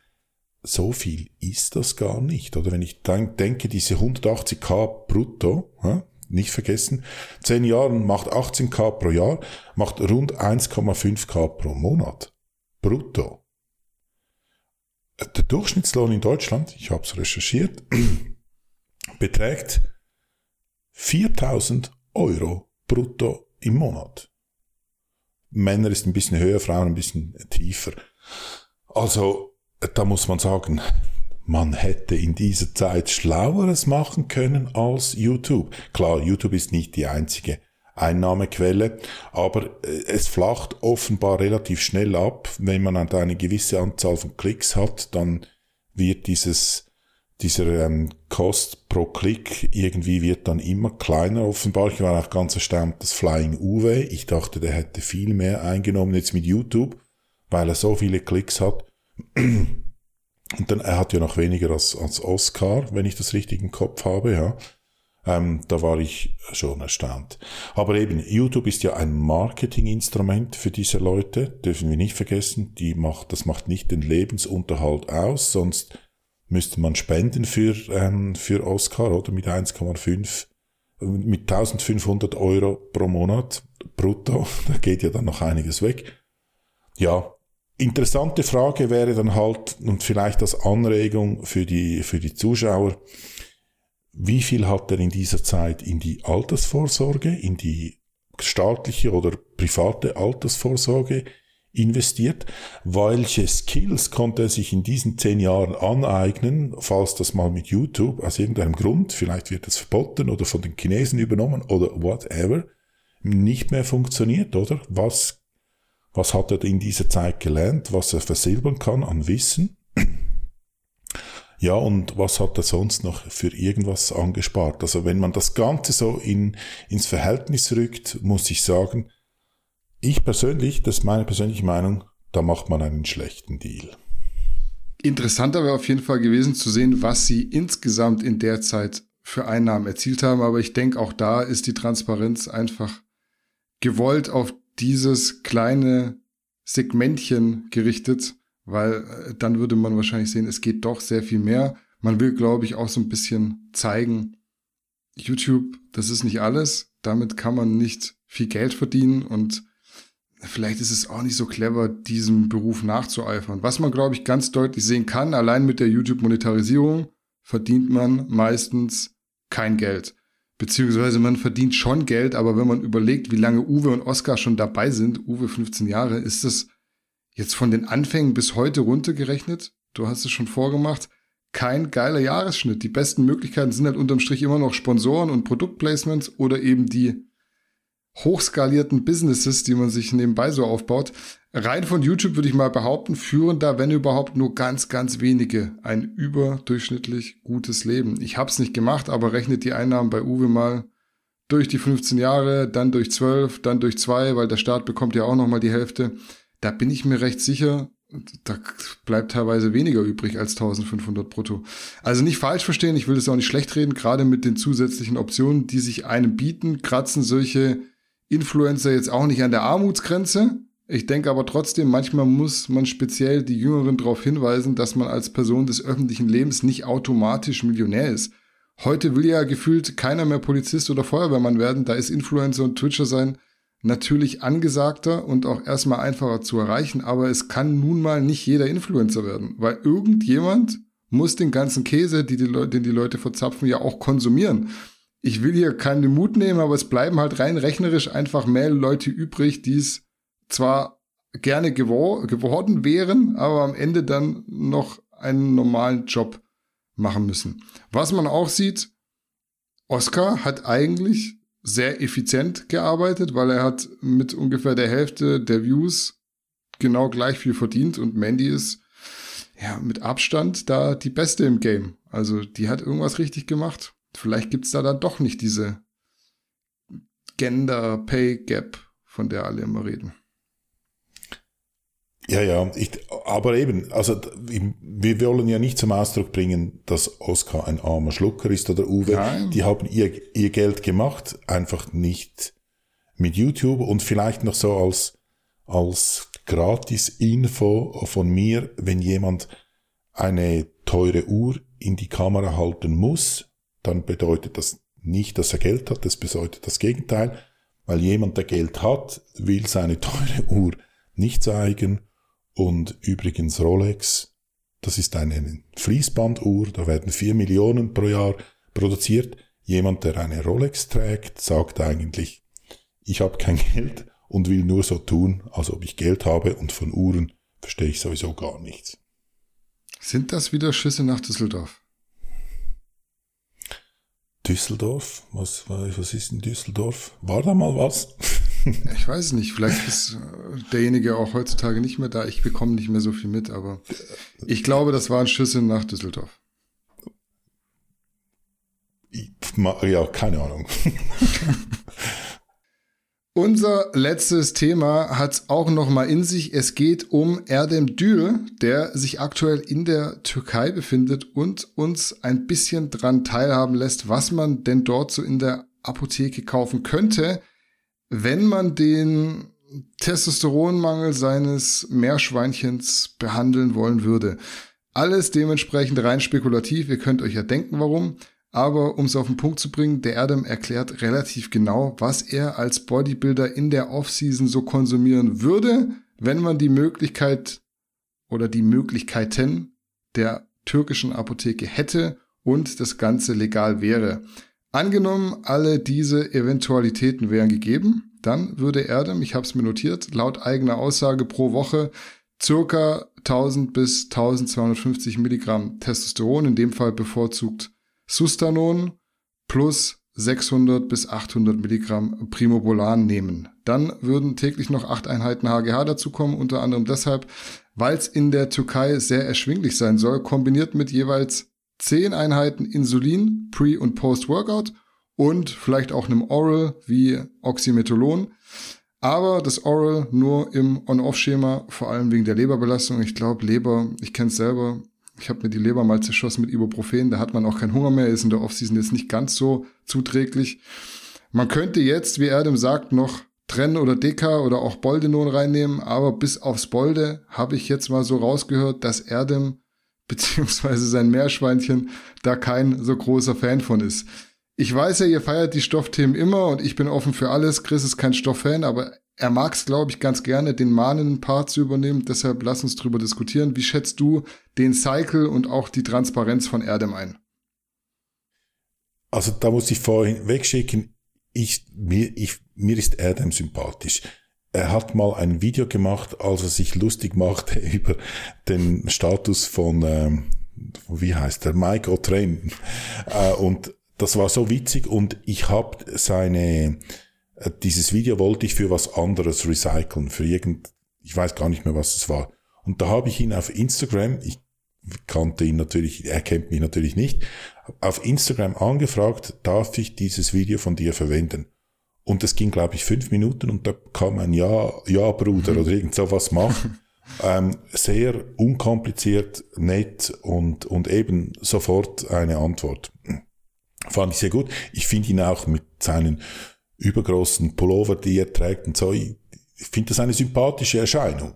so viel ist das gar nicht. Oder wenn ich denke, diese 180k brutto, nicht vergessen, 10 Jahren macht 18k pro Jahr, macht rund 1,5k pro Monat. Brutto. Der Durchschnittslohn in Deutschland, ich habe es recherchiert, beträgt 4000 Euro brutto im Monat. Männer ist ein bisschen höher, Frauen ein bisschen tiefer. Also, da muss man sagen, man hätte in dieser Zeit Schlaueres machen können als YouTube. Klar, YouTube ist nicht die einzige Einnahmequelle, aber äh, es flacht offenbar relativ schnell ab. Wenn man eine gewisse Anzahl von Klicks hat, dann wird dieses dieser ähm, Kost pro Klick irgendwie wird dann immer kleiner offenbar. Ich war auch ganz erstaunt, dass Flying Uwe, ich dachte, der hätte viel mehr eingenommen jetzt mit YouTube, weil er so viele Klicks hat. Und dann, er hat ja noch weniger als, als Oscar, wenn ich das richtig im Kopf habe, ja. Ähm, da war ich schon erstaunt. Aber eben, YouTube ist ja ein Marketinginstrument für diese Leute, dürfen wir nicht vergessen. Die macht, das macht nicht den Lebensunterhalt aus, sonst müsste man spenden für, ähm, für Oscar, oder? Mit 1,5, mit 1500 Euro pro Monat brutto. Da geht ja dann noch einiges weg. Ja, interessante Frage wäre dann halt, und vielleicht als Anregung für die, für die Zuschauer, wie viel hat er in dieser Zeit in die Altersvorsorge, in die staatliche oder private Altersvorsorge investiert. Welche Skills konnte er sich in diesen zehn Jahren aneignen, falls das mal mit YouTube aus irgendeinem Grund, vielleicht wird es verboten oder von den Chinesen übernommen oder whatever, nicht mehr funktioniert, oder? Was, was hat er in dieser Zeit gelernt, was er versilbern kann an Wissen? Ja, und was hat er sonst noch für irgendwas angespart? Also wenn man das Ganze so in, ins Verhältnis rückt, muss ich sagen, ich persönlich, das ist meine persönliche Meinung, da macht man einen schlechten Deal. Interessanter wäre auf jeden Fall gewesen zu sehen, was sie insgesamt in der Zeit für Einnahmen erzielt haben. Aber ich denke, auch da ist die Transparenz einfach gewollt auf dieses kleine Segmentchen gerichtet, weil äh, dann würde man wahrscheinlich sehen, es geht doch sehr viel mehr. Man will, glaube ich, auch so ein bisschen zeigen, YouTube, das ist nicht alles. Damit kann man nicht viel Geld verdienen und vielleicht ist es auch nicht so clever, diesem Beruf nachzueifern. Was man, glaube ich, ganz deutlich sehen kann, allein mit der YouTube-Monetarisierung verdient man meistens kein Geld. Beziehungsweise man verdient schon Geld, aber wenn man überlegt, wie lange Uwe und Oscar schon dabei sind, Uwe 15 Jahre, ist das jetzt von den Anfängen bis heute runtergerechnet, du hast es schon vorgemacht, kein geiler Jahresschnitt. Die besten Möglichkeiten sind halt unterm Strich immer noch Sponsoren und Produktplacements oder eben die hochskalierten Businesses, die man sich nebenbei so aufbaut. Rein von YouTube würde ich mal behaupten, führen da, wenn überhaupt, nur ganz, ganz wenige ein überdurchschnittlich gutes Leben. Ich habe es nicht gemacht, aber rechnet die Einnahmen bei Uwe mal durch die 15 Jahre, dann durch 12, dann durch 2, weil der Staat bekommt ja auch nochmal die Hälfte. Da bin ich mir recht sicher, da bleibt teilweise weniger übrig als 1500 brutto. Also nicht falsch verstehen, ich will das auch nicht schlecht reden, gerade mit den zusätzlichen Optionen, die sich einem bieten, kratzen solche Influencer jetzt auch nicht an der Armutsgrenze. Ich denke aber trotzdem, manchmal muss man speziell die Jüngeren darauf hinweisen, dass man als Person des öffentlichen Lebens nicht automatisch Millionär ist. Heute will ja gefühlt keiner mehr Polizist oder Feuerwehrmann werden, da ist Influencer und Twitcher sein natürlich angesagter und auch erstmal einfacher zu erreichen, aber es kann nun mal nicht jeder Influencer werden, weil irgendjemand muss den ganzen Käse, die die den die Leute verzapfen, ja auch konsumieren. Ich will hier keinen Mut nehmen, aber es bleiben halt rein rechnerisch einfach mehr Leute übrig, die es zwar gerne gewor geworden wären, aber am Ende dann noch einen normalen Job machen müssen. Was man auch sieht, Oscar hat eigentlich sehr effizient gearbeitet, weil er hat mit ungefähr der Hälfte der Views genau gleich viel verdient und Mandy ist ja mit Abstand da die Beste im Game. Also die hat irgendwas richtig gemacht. Vielleicht gibt's da dann doch nicht diese Gender Pay Gap, von der alle immer reden. Ja, ja, ich, aber eben, also wir wollen ja nicht zum Ausdruck bringen, dass Oscar ein armer Schlucker ist oder Uwe. Nein. Die haben ihr, ihr Geld gemacht, einfach nicht mit YouTube und vielleicht noch so als, als Gratis-Info von mir, wenn jemand eine teure Uhr in die Kamera halten muss, dann bedeutet das nicht, dass er Geld hat, das bedeutet das Gegenteil, weil jemand, der Geld hat, will seine teure Uhr nicht zeigen und übrigens Rolex, das ist eine Fließbanduhr, da werden vier Millionen pro Jahr produziert. Jemand, der eine Rolex trägt, sagt eigentlich, ich habe kein Geld und will nur so tun, als ob ich Geld habe und von Uhren verstehe ich sowieso gar nichts. Sind das wieder Schüsse nach Düsseldorf? Düsseldorf? Was, was ist in Düsseldorf? War da mal was? Ich weiß nicht, vielleicht ist äh, derjenige auch heutzutage nicht mehr da. Ich bekomme nicht mehr so viel mit, aber ich glaube, das waren Schüsse nach Düsseldorf. Ja, keine Ahnung. Unser letztes Thema hat auch noch mal in sich. Es geht um Erdem Dül, der sich aktuell in der Türkei befindet und uns ein bisschen dran teilhaben lässt, was man denn dort so in der Apotheke kaufen könnte wenn man den Testosteronmangel seines Meerschweinchens behandeln wollen würde. Alles dementsprechend rein spekulativ. Ihr könnt euch ja denken, warum. Aber um es auf den Punkt zu bringen, der Adam erklärt relativ genau, was er als Bodybuilder in der Offseason so konsumieren würde, wenn man die Möglichkeit oder die Möglichkeiten der türkischen Apotheke hätte und das Ganze legal wäre. Angenommen, alle diese Eventualitäten wären gegeben, dann würde Erdem, ich habe es mir notiert, laut eigener Aussage pro Woche circa 1000 bis 1250 Milligramm Testosteron, in dem Fall bevorzugt Sustanon, plus 600 bis 800 Milligramm Primobolan nehmen. Dann würden täglich noch acht Einheiten HGH dazukommen, unter anderem deshalb, weil es in der Türkei sehr erschwinglich sein soll, kombiniert mit jeweils 10 Einheiten Insulin, Pre- und Post-Workout und vielleicht auch einem Oral wie Oxymetholon. Aber das Oral nur im On-Off-Schema, vor allem wegen der Leberbelastung. Ich glaube, Leber, ich kenne es selber, ich habe mir die Leber mal zerschossen mit Ibuprofen, da hat man auch keinen Hunger mehr, ist in der Off-Season jetzt nicht ganz so zuträglich. Man könnte jetzt, wie Erdem sagt, noch Tren oder Deka oder auch Boldenon reinnehmen, aber bis aufs Bolde habe ich jetzt mal so rausgehört, dass Erdem beziehungsweise sein Meerschweinchen da kein so großer Fan von ist. Ich weiß ja, ihr feiert die Stoffthemen immer und ich bin offen für alles. Chris ist kein Stofffan, aber er mag es, glaube ich, ganz gerne, den mahnenden Part zu übernehmen. Deshalb lass uns drüber diskutieren. Wie schätzt du den Cycle und auch die Transparenz von Erdem ein? Also da muss ich vorhin wegschicken. Ich, mir, ich, mir ist Erdem sympathisch er hat mal ein Video gemacht, als er sich lustig machte über den Status von, ähm, wie heißt der, Mike O'Train. Äh, und das war so witzig und ich habe seine, äh, dieses Video wollte ich für was anderes recyceln, für irgend, ich weiß gar nicht mehr, was es war. Und da habe ich ihn auf Instagram, ich kannte ihn natürlich, er kennt mich natürlich nicht, auf Instagram angefragt, darf ich dieses Video von dir verwenden? Und es ging, glaube ich, fünf Minuten und da kam ein Ja, Ja, Bruder mhm. oder irgend so was machen. ähm, sehr unkompliziert, nett und, und eben sofort eine Antwort. Fand ich sehr gut. Ich finde ihn auch mit seinen übergroßen Pullover, die er trägt und so, ich, ich finde das eine sympathische Erscheinung.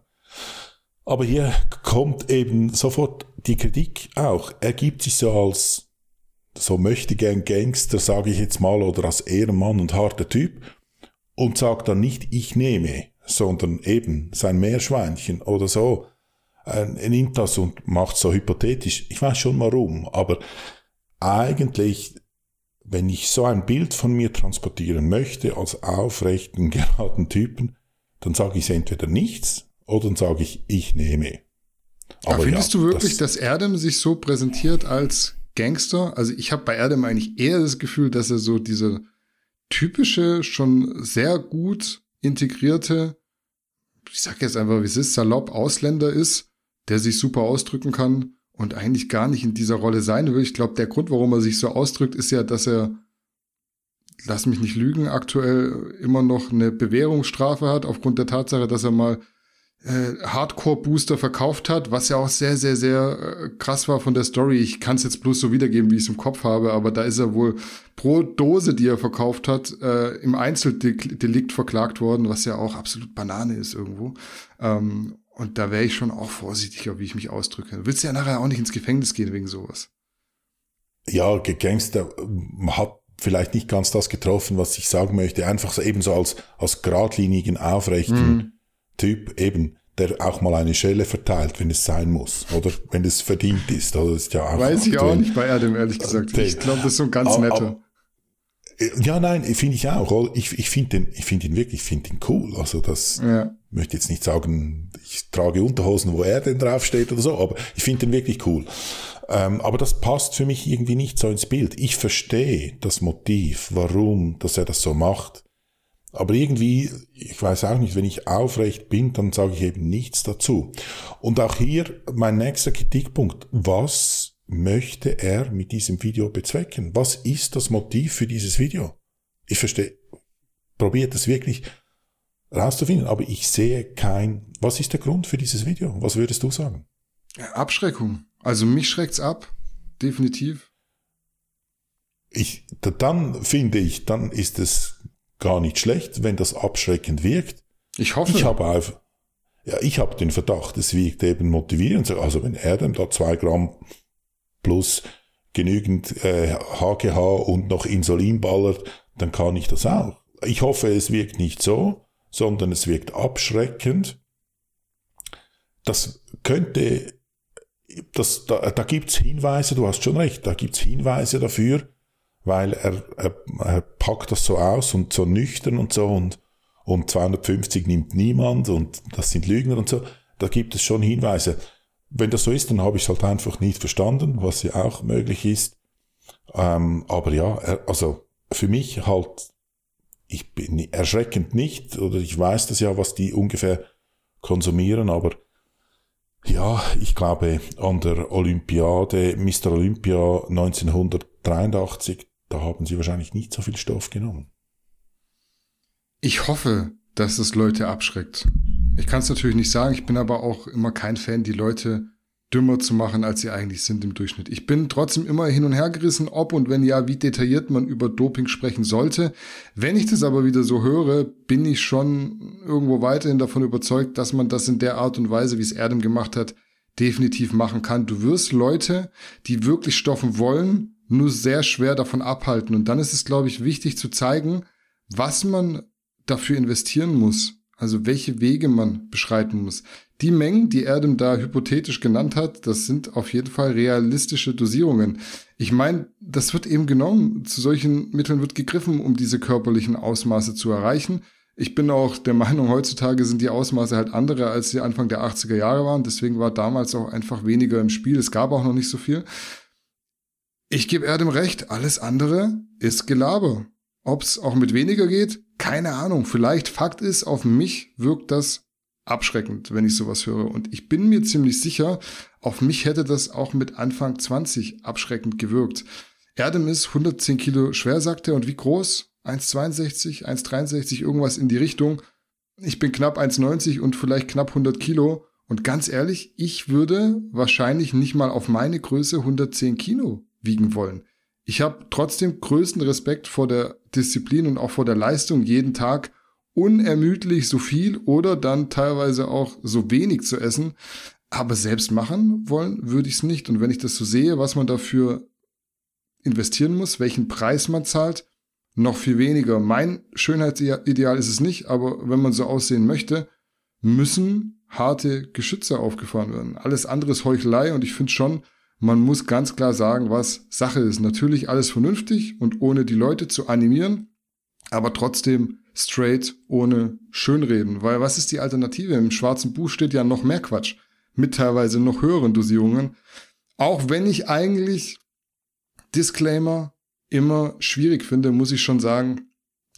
Aber hier kommt eben sofort die Kritik auch. Er gibt sich so als so möchte gern Gangster, sage ich jetzt mal, oder als Ehrenmann und harter Typ und sagt dann nicht, ich nehme, sondern eben sein Meerschweinchen oder so. Er nimmt das und macht so hypothetisch. Ich weiß schon warum, aber eigentlich, wenn ich so ein Bild von mir transportieren möchte als aufrechten, geraden Typen, dann sage ich entweder nichts oder dann sage ich, ich nehme. Aber, aber findest ja, du wirklich, das, dass Erdem sich so präsentiert als Gangster? Also ich habe bei Erdem eigentlich eher das Gefühl, dass er so diese typische, schon sehr gut integrierte, ich sag jetzt einfach, wie es ist, salopp Ausländer ist, der sich super ausdrücken kann und eigentlich gar nicht in dieser Rolle sein will. Ich glaube, der Grund, warum er sich so ausdrückt, ist ja, dass er, lass mich nicht lügen, aktuell immer noch eine Bewährungsstrafe hat, aufgrund der Tatsache, dass er mal äh, Hardcore-Booster verkauft hat, was ja auch sehr, sehr, sehr äh, krass war von der Story. Ich kann es jetzt bloß so wiedergeben, wie ich es im Kopf habe, aber da ist er wohl pro Dose, die er verkauft hat, äh, im Einzeldelikt verklagt worden, was ja auch absolut Banane ist irgendwo. Ähm, und da wäre ich schon auch vorsichtiger, wie ich mich ausdrücke. Du willst ja nachher auch nicht ins Gefängnis gehen wegen sowas. Ja, Gangster hat vielleicht nicht ganz das getroffen, was ich sagen möchte. Einfach so ebenso als, als geradlinigen, aufrechten mm Typ eben, der auch mal eine Schelle verteilt, wenn es sein muss, oder wenn es verdient ist. Oder ist ja auch Weiß ich auch nicht bei Adam, ehrlich gesagt. Ich glaube, das ist so ein ganz netter. Äh, ja, nein, finde ich auch. Ich, ich finde den, ich finde ihn wirklich, ich finde ihn cool. Also das ja. möchte jetzt nicht sagen, ich trage Unterhosen, wo er denn draufsteht oder so, aber ich finde den wirklich cool. Ähm, aber das passt für mich irgendwie nicht so ins Bild. Ich verstehe das Motiv, warum, dass er das so macht. Aber irgendwie, ich weiß auch nicht, wenn ich aufrecht bin, dann sage ich eben nichts dazu. Und auch hier mein nächster Kritikpunkt. Was möchte er mit diesem Video bezwecken? Was ist das Motiv für dieses Video? Ich verstehe, probiert es wirklich rauszufinden, aber ich sehe kein, was ist der Grund für dieses Video? Was würdest du sagen? Abschreckung. Also mich schreckt's ab. Definitiv. Ich, dann finde ich, dann ist es gar nicht schlecht, wenn das abschreckend wirkt. Ich hoffe. Ich habe einfach, ja, ich habe den Verdacht, es wirkt eben motivierend. Also wenn er dann da zwei Gramm plus genügend äh, HGH und noch Insulin ballert, dann kann ich das auch. Ich hoffe, es wirkt nicht so, sondern es wirkt abschreckend. Das könnte, das, da, da gibt's Hinweise, du hast schon recht, da gibt's Hinweise dafür, weil er, er, er packt das so aus und so nüchtern und so und, und 250 nimmt niemand und das sind Lügner und so. Da gibt es schon Hinweise. Wenn das so ist, dann habe ich es halt einfach nicht verstanden, was ja auch möglich ist. Ähm, aber ja, er, also für mich halt, ich bin erschreckend nicht, oder ich weiß das ja, was die ungefähr konsumieren, aber ja, ich glaube, an der Olympiade, Mr. Olympia 1983, da haben sie wahrscheinlich nicht so viel Stoff genommen. Ich hoffe, dass es Leute abschreckt. Ich kann es natürlich nicht sagen, ich bin aber auch immer kein Fan, die Leute dümmer zu machen, als sie eigentlich sind im Durchschnitt. Ich bin trotzdem immer hin und her gerissen, ob und wenn ja, wie detailliert man über Doping sprechen sollte. Wenn ich das aber wieder so höre, bin ich schon irgendwo weiterhin davon überzeugt, dass man das in der Art und Weise, wie es Erdem gemacht hat, definitiv machen kann. Du wirst Leute, die wirklich stoffen wollen, nur sehr schwer davon abhalten. Und dann ist es, glaube ich, wichtig zu zeigen, was man dafür investieren muss. Also welche Wege man beschreiten muss. Die Mengen, die Erdem da hypothetisch genannt hat, das sind auf jeden Fall realistische Dosierungen. Ich meine, das wird eben genommen. Zu solchen Mitteln wird gegriffen, um diese körperlichen Ausmaße zu erreichen. Ich bin auch der Meinung, heutzutage sind die Ausmaße halt andere, als sie Anfang der 80er Jahre waren. Deswegen war damals auch einfach weniger im Spiel. Es gab auch noch nicht so viel. Ich gebe Erdem recht, alles andere ist Gelaber. Ob es auch mit weniger geht, keine Ahnung. Vielleicht Fakt ist, auf mich wirkt das abschreckend, wenn ich sowas höre. Und ich bin mir ziemlich sicher, auf mich hätte das auch mit Anfang 20 abschreckend gewirkt. Erdem ist 110 Kilo schwer, sagt er. Und wie groß? 1,62, 1,63, irgendwas in die Richtung. Ich bin knapp 1,90 und vielleicht knapp 100 Kilo. Und ganz ehrlich, ich würde wahrscheinlich nicht mal auf meine Größe 110 Kilo wiegen wollen. Ich habe trotzdem größten Respekt vor der Disziplin und auch vor der Leistung, jeden Tag unermüdlich so viel oder dann teilweise auch so wenig zu essen. Aber selbst machen wollen würde ich es nicht. Und wenn ich das so sehe, was man dafür investieren muss, welchen Preis man zahlt, noch viel weniger. Mein Schönheitsideal ist es nicht, aber wenn man so aussehen möchte, müssen harte Geschütze aufgefahren werden. Alles andere ist Heuchelei und ich finde schon, man muss ganz klar sagen, was Sache ist. Natürlich alles vernünftig und ohne die Leute zu animieren, aber trotzdem straight, ohne Schönreden. Weil was ist die Alternative? Im schwarzen Buch steht ja noch mehr Quatsch. Mit teilweise noch höheren Dosierungen. Auch wenn ich eigentlich Disclaimer immer schwierig finde, muss ich schon sagen,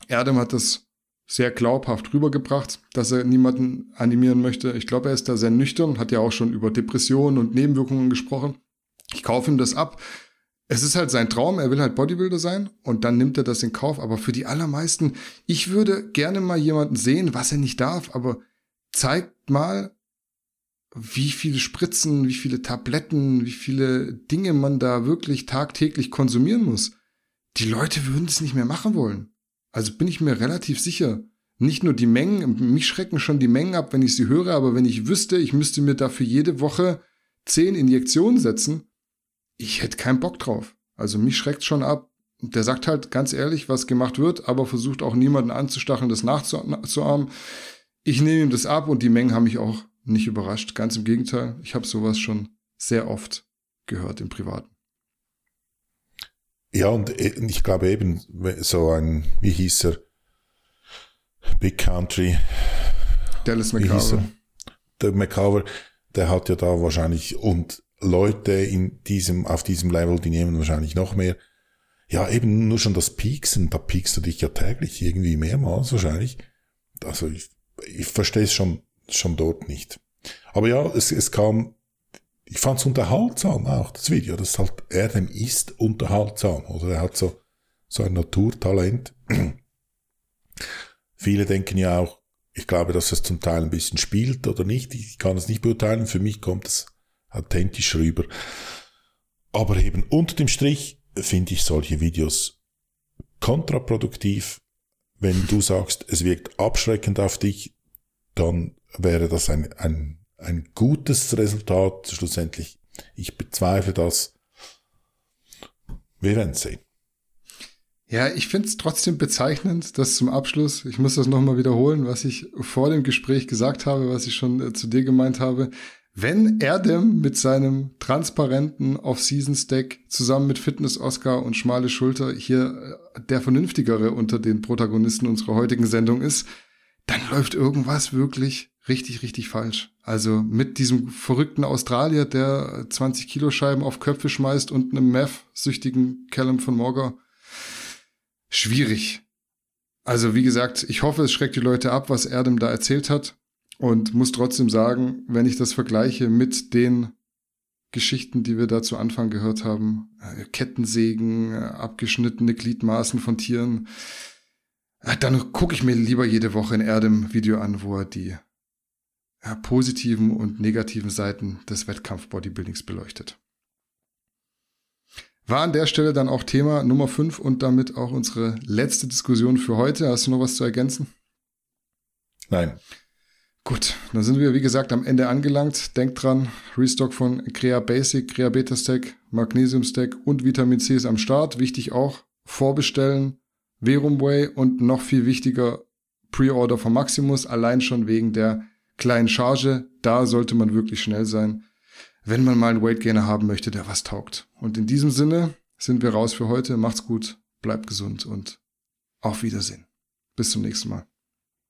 Erdem hat das sehr glaubhaft rübergebracht, dass er niemanden animieren möchte. Ich glaube, er ist da sehr nüchtern, hat ja auch schon über Depressionen und Nebenwirkungen gesprochen. Ich kaufe ihm das ab. Es ist halt sein Traum, er will halt Bodybuilder sein und dann nimmt er das in Kauf. Aber für die allermeisten, ich würde gerne mal jemanden sehen, was er nicht darf, aber zeigt mal, wie viele Spritzen, wie viele Tabletten, wie viele Dinge man da wirklich tagtäglich konsumieren muss. Die Leute würden es nicht mehr machen wollen. Also bin ich mir relativ sicher. Nicht nur die Mengen, mich schrecken schon die Mengen ab, wenn ich sie höre, aber wenn ich wüsste, ich müsste mir dafür jede Woche zehn Injektionen setzen, ich hätte keinen Bock drauf. Also mich schreckt schon ab. Der sagt halt ganz ehrlich, was gemacht wird, aber versucht auch niemanden anzustacheln, das nachzuahmen. Ich nehme ihm das ab und die Mengen haben mich auch nicht überrascht. Ganz im Gegenteil, ich habe sowas schon sehr oft gehört im Privaten. Ja, und äh, ich glaube eben, so ein, wie hieß er? Big Country. Dallas McCarver. Der McCarver, der hat ja da wahrscheinlich, und Leute in diesem, auf diesem Level, die nehmen wahrscheinlich noch mehr. Ja, eben nur schon das Pieksen, da piekst du dich ja täglich irgendwie mehrmals wahrscheinlich. Also ich, ich verstehe es schon, schon dort nicht. Aber ja, es, es kam ich fand es unterhaltsam auch, das Video. Das halt, er dem ist unterhaltsam. Oder er hat so, so ein Naturtalent. Viele denken ja auch, ich glaube, dass es zum Teil ein bisschen spielt oder nicht. Ich kann es nicht beurteilen. Für mich kommt es authentisch rüber. Aber eben unter dem Strich finde ich solche Videos kontraproduktiv. Wenn du sagst, es wirkt abschreckend auf dich, dann wäre das ein, ein ein gutes Resultat schlussendlich. Ich bezweifle das. Wir werden sehen. Ja, ich finde es trotzdem bezeichnend, dass zum Abschluss, ich muss das nochmal wiederholen, was ich vor dem Gespräch gesagt habe, was ich schon äh, zu dir gemeint habe. Wenn Erdem mit seinem transparenten Off-Season-Stack zusammen mit Fitness-Oscar und Schmale Schulter hier äh, der vernünftigere unter den Protagonisten unserer heutigen Sendung ist, dann läuft irgendwas wirklich richtig, richtig falsch. Also mit diesem verrückten Australier, der 20 Kilo Scheiben auf Köpfe schmeißt und einem Meth-süchtigen Callum von Morger. Schwierig. Also wie gesagt, ich hoffe, es schreckt die Leute ab, was Erdem da erzählt hat. Und muss trotzdem sagen, wenn ich das vergleiche mit den Geschichten, die wir da zu Anfang gehört haben, äh, Kettensägen, äh, abgeschnittene Gliedmaßen von Tieren, äh, dann gucke ich mir lieber jede Woche ein Erdem-Video an, wo er die positiven und negativen Seiten des Wettkampf-Bodybuildings beleuchtet. War an der Stelle dann auch Thema Nummer 5 und damit auch unsere letzte Diskussion für heute. Hast du noch was zu ergänzen? Nein. Gut, dann sind wir wie gesagt am Ende angelangt. Denkt dran, Restock von Crea Basic, Crea Beta Stack, Magnesium Stack und Vitamin C ist am Start. Wichtig auch, vorbestellen, Verum Way und noch viel wichtiger, Pre-Order von Maximus, allein schon wegen der kleinen Charge, da sollte man wirklich schnell sein, wenn man mal einen Weight Gainer haben möchte, der was taugt. Und in diesem Sinne sind wir raus für heute. Macht's gut, bleibt gesund und auf Wiedersehen. Bis zum nächsten Mal.